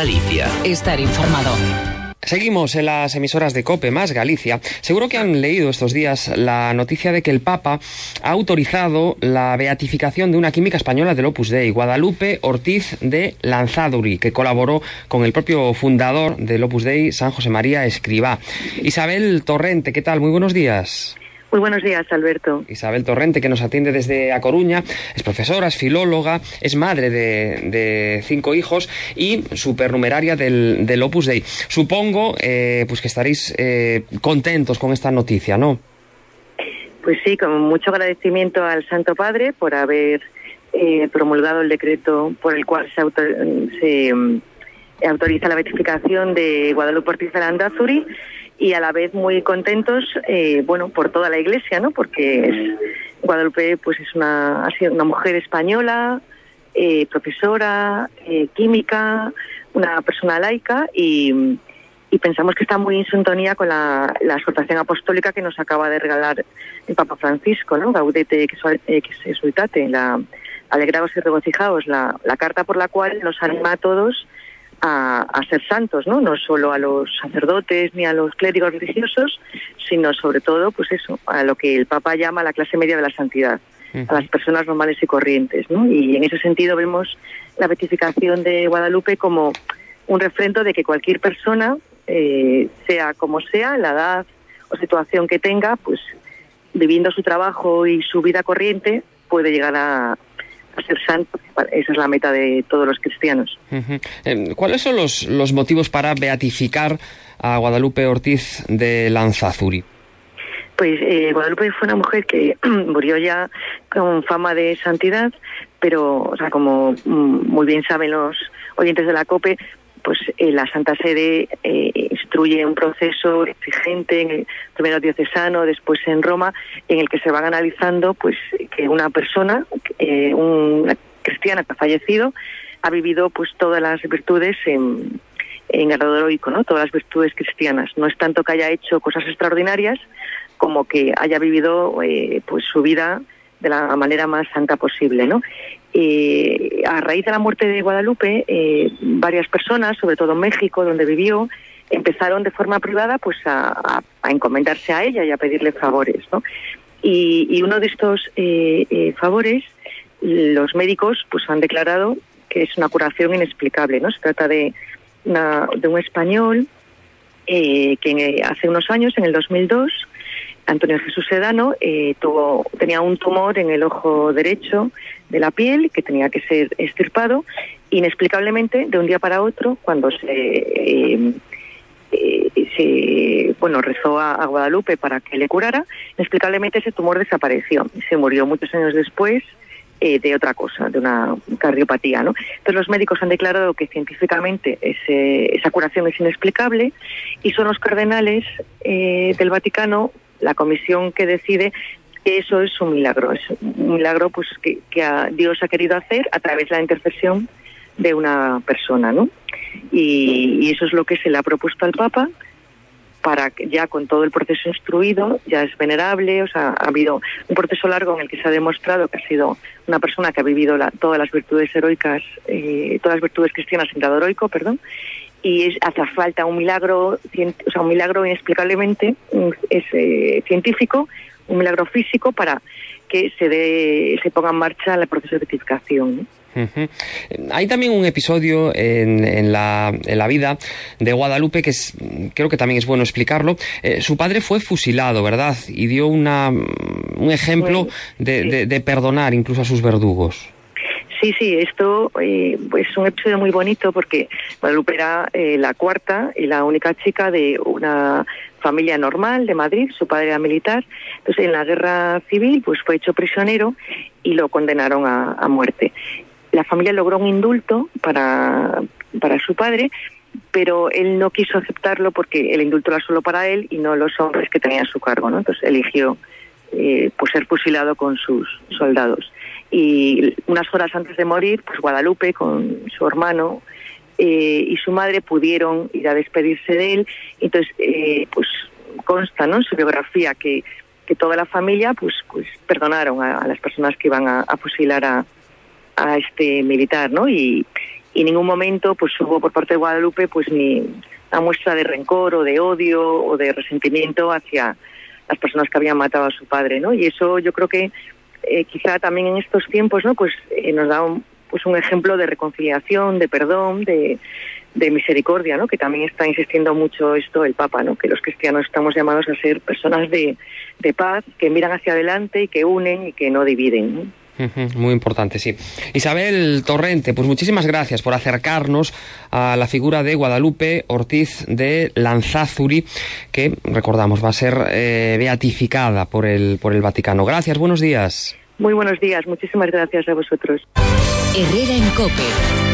Galicia. Estar informado. Seguimos en las emisoras de Cope más Galicia. Seguro que han leído estos días la noticia de que el Papa ha autorizado la beatificación de una química española del Opus Dei, Guadalupe Ortiz de Lanzaduri, que colaboró con el propio fundador del Opus Dei, San José María Escribá. Isabel Torrente, ¿qué tal? Muy buenos días. Muy buenos días, Alberto. Isabel Torrente, que nos atiende desde A Coruña, es profesora, es filóloga, es madre de, cinco hijos y supernumeraria del, del Opus Dei. Supongo eh, pues que estaréis eh, contentos con esta noticia, ¿no? Pues sí, con mucho agradecimiento al Santo Padre por haber eh, promulgado el decreto por el cual se, se mm, autoriza la beatificación de Guadalupe Ortiz de Landazuri y a la vez muy contentos, eh, bueno, por toda la Iglesia, ¿no? Porque es, Guadalupe, pues es una, ha sido una mujer española, eh, profesora, eh, química, una persona laica y, y, pensamos que está muy en sintonía con la, la, exhortación apostólica que nos acaba de regalar el Papa Francisco, ¿no? Gaudete que exultate, la alegrados y regocijados, la, la carta por la cual nos anima a todos a, ser santos, ¿no? No solo a los sacerdotes ni a los clérigos religiosos, sino sobre todo, pues eso, a lo que el Papa llama la clase media de la santidad, a las personas normales y corrientes, ¿no? Y en ese sentido vemos la beatificación de Guadalupe como un refrendo de que cualquier persona, eh, sea como sea, la edad o situación que tenga, pues viviendo su trabajo y su vida corriente, puede llegar a, ser santo. Esa es la meta de todos los cristianos. Eh, ¿Cuáles son los, los motivos para beatificar a Guadalupe Ortiz de Lanzazuri? Pues eh, Guadalupe fue una mujer que murió ya con fama de santidad, pero, o sea, como mm, muy bien saben los oyentes de la COPE, pues eh, la Santa Sede eh, instruye un proceso exigente, en el, primero diocesano, después en Roma, en el que se van analizando pues que una persona, eh, una cristiana que ha fallecido, ha vivido pues todas las virtudes en, en el heroico, ¿no? Todas las virtudes cristianas. No es tanto que haya hecho cosas extraordinarias como que haya vivido eh, pues su vida de la manera más santa posible, ¿no? Eh, a raíz de la muerte de Guadalupe, eh, varias personas, sobre todo en México, donde vivió, empezaron de forma privada pues a, encomendarse a ella y a pedirle favores, ¿no? Y, uno de estos eh, favores, los médicos pues han declarado que es una curación inexplicable, ¿no? Se trata de, de un español que hace unos años, en el 2002, Antonio Jesús Sedano eh, tuvo, tenía un tumor en el ojo derecho de la piel que tenía que ser extirpado. Inexplicablemente, de un día para otro, cuando se, eh, eh, bueno, rezó a, Guadalupe para que le curara, inexplicablemente ese tumor desapareció se murió muchos años después de otra cosa, de una cardiopatía. ¿no? Entonces los médicos han declarado que científicamente esa curación es inexplicable y son los cardenales del Vaticano la comisión que decide que eso es un milagro, es un milagro pues que, Dios ha querido hacer a través de la intercesión de una persona, ¿no? Y, eso es lo que se le ha propuesto al Papa para que ya con todo el proceso instruido, ya es venerable, o sea, ha habido un proceso largo en el que se ha demostrado que ha sido una persona que ha vivido todas las virtudes heroicas, eh, todas las virtudes cristianas en grado heroico, perdón, y es, hace falta un milagro, o sea, un milagro inexplicablemente es, eh, científico, un milagro físico para que se dé, se ponga en marcha el proceso de beatificación. Hay también un episodio en, en, la, en, la, vida de Guadalupe que es, creo que también es bueno explicarlo. Eh, su padre fue fusilado, ¿verdad? Y dio una, un ejemplo de, de perdonar incluso a sus verdugos. Sí, sí, esto eh, es un episodio muy bonito porque Guadalupe era eh, la cuarta y la única chica de una familia normal de Madrid, su padre era militar, entonces en la guerra civil pues fue hecho prisionero y lo condenaron a, muerte. La familia logró un indulto para, para su padre, pero él no quiso aceptarlo porque el indulto era solo para él y no los hombres que tenían a su cargo. Entonces eligió eh, pues ser fusilado con sus soldados y unas horas antes de morir, pues Guadalupe con su hermano eh, y su madre pudieron ir a despedirse de él. Entonces, eh, pues consta ¿no? en su biografía que, que toda la familia pues, pues perdonaron a, las personas que iban a, fusilar a, a este militar, ¿no? Y, en ningún momento pues hubo por parte de Guadalupe pues ni una muestra de rencor o de odio o de resentimiento hacia las personas que habían matado a su padre, ¿no? Y eso yo creo que eh, quizá también en estos tiempos, ¿no? Pues eh, nos da un, pues un ejemplo de reconciliación, de perdón, de, misericordia, ¿no? Que también está insistiendo mucho esto el Papa, ¿no? Que los cristianos estamos llamados a ser personas de, de paz, que miran hacia adelante y que unen y que no dividen. Muy importante, sí. Isabel Torrente, pues muchísimas gracias por acercarnos a la figura de Guadalupe Ortiz de Lanzazuri, que recordamos va a ser eh, beatificada por el, por el Vaticano. Gracias, buenos días. Muy buenos días, muchísimas gracias a vosotros. Herrera en Cope.